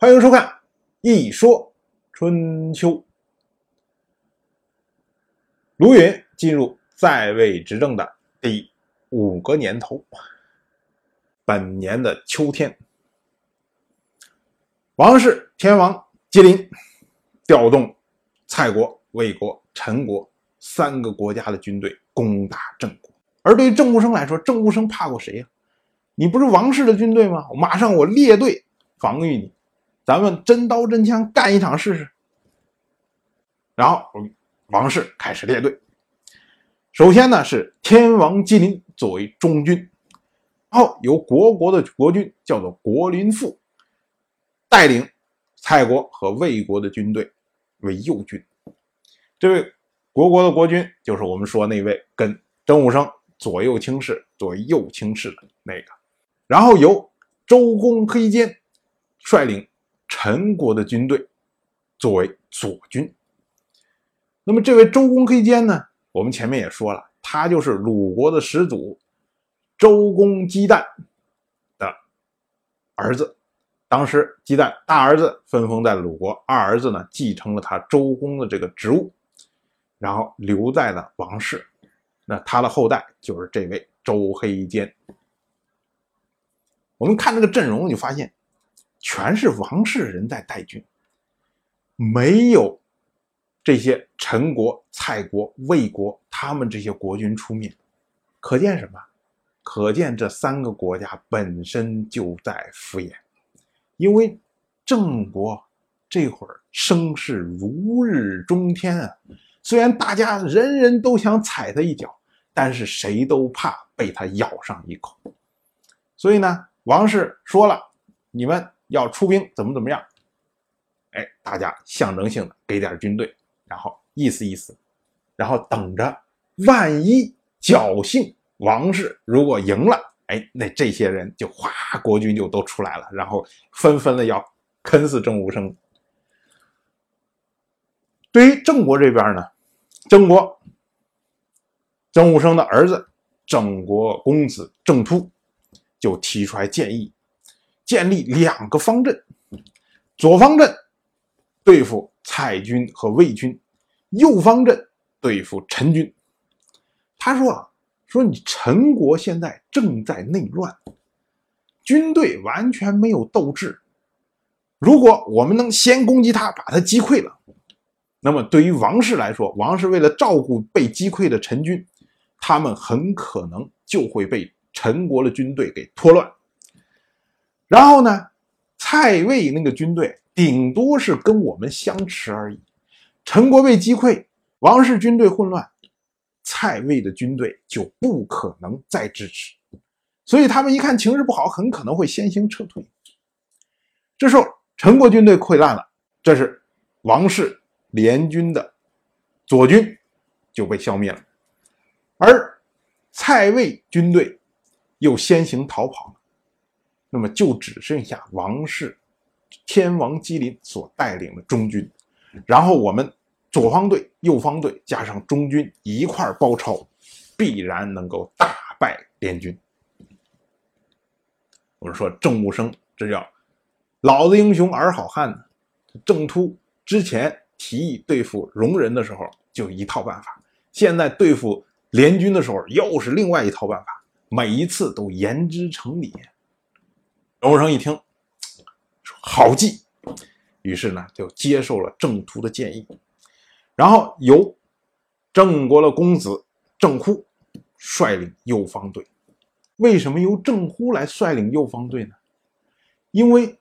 欢迎收看《一说春秋》。卢云进入在位执政的第五个年头，本年的秋天，王室天王吉林调动蔡国、魏国、陈国三个国家的军队攻打郑国。而对于郑武生来说，郑武生怕过谁呀？你不是王室的军队吗？马上我列队防御你。咱们真刀真枪干一场试试。然后王室开始列队，首先呢是天王吉林作为中军，然后由国国的国君叫做国林父带领蔡国和魏国的军队为右军。这位国国的国君就是我们说那位跟郑武生左右卿士、左右卿士的那个。然后由周公黑肩率领。陈国的军队作为左军，那么这位周公黑肩呢？我们前面也说了，他就是鲁国的始祖周公姬旦的儿子。当时姬旦大儿子分封在鲁国，二儿子呢继承了他周公的这个职务，然后留在了王室。那他的后代就是这位周黑肩。我们看这个阵容，就发现。全是王室人在带军，没有这些陈国、蔡国、魏国他们这些国君出面，可见什么？可见这三个国家本身就在敷衍。因为郑国这会儿声势如日中天啊，虽然大家人人都想踩他一脚，但是谁都怕被他咬上一口。所以呢，王室说了，你们。要出兵怎么怎么样？哎，大家象征性的给点军队，然后意思意思，然后等着，万一侥幸王室如果赢了，哎，那这些人就哗，国军就都出来了，然后纷纷的要坑死郑武生。对于郑国这边呢，郑国郑武生的儿子郑国公子郑突就提出来建议。建立两个方阵，左方阵对付蔡军和魏军，右方阵对付陈军。他说：“啊，说你陈国现在正在内乱，军队完全没有斗志。如果我们能先攻击他，把他击溃了，那么对于王室来说，王室为了照顾被击溃的陈军，他们很可能就会被陈国的军队给拖乱。”然后呢，蔡魏那个军队顶多是跟我们相持而已。陈国被击溃，王室军队混乱，蔡魏的军队就不可能再支持。所以他们一看情势不好，很可能会先行撤退。这时候，陈国军队溃烂了，这是王室联军的左军就被消灭了，而蔡魏军队又先行逃跑了。那么就只剩下王室天王基林所带领的中军，然后我们左方队、右方队加上中军一块包抄，必然能够大败联军。我们说郑武生，这叫老子英雄儿好汉呢。郑突之前提议对付戎人的时候就一套办法，现在对付联军的时候又是另外一套办法，每一次都言之成理。荣生一听，说好计，于是呢就接受了郑突的建议，然后由郑国的公子郑忽率领右方队。为什么由郑忽来率领右方队呢？因为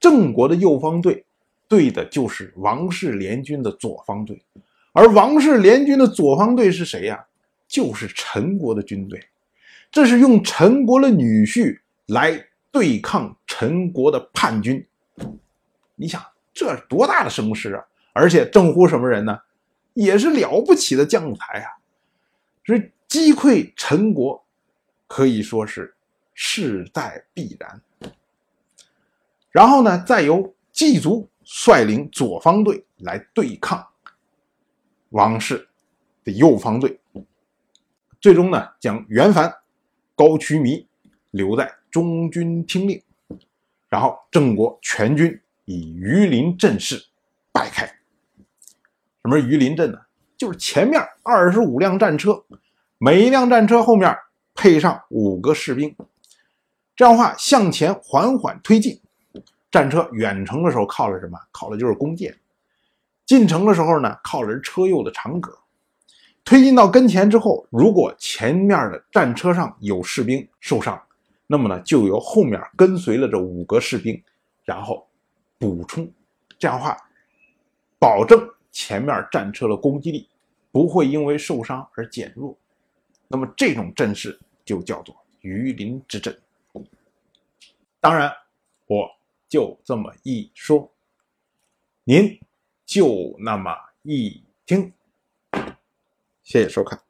郑国的右方队对的就是王室联军的左方队，而王室联军的左方队是谁呀？就是陈国的军队，这是用陈国的女婿来。对抗陈国的叛军，你想这多大的声势啊！而且郑乎什么人呢？也是了不起的将才啊！所以击溃陈国可以说是势在必然。然后呢，再由季族率领左方队来对抗王室的右方队，最终呢，将袁凡、高渠弥留在。中军听令，然后郑国全军以鱼鳞阵势摆开。什么是鱼鳞阵呢？就是前面二十五辆战车，每一辆战车后面配上五个士兵，这样的话向前缓缓推进。战车远程的时候靠的什么？靠的就是弓箭。进城的时候呢，靠的是车右的长戈。推进到跟前之后，如果前面的战车上有士兵受伤，那么呢，就由后面跟随了这五个士兵，然后补充。这样的话，保证前面战车的攻击力不会因为受伤而减弱。那么这种阵势就叫做鱼鳞之阵。当然，我就这么一说，您就那么一听。谢谢收看。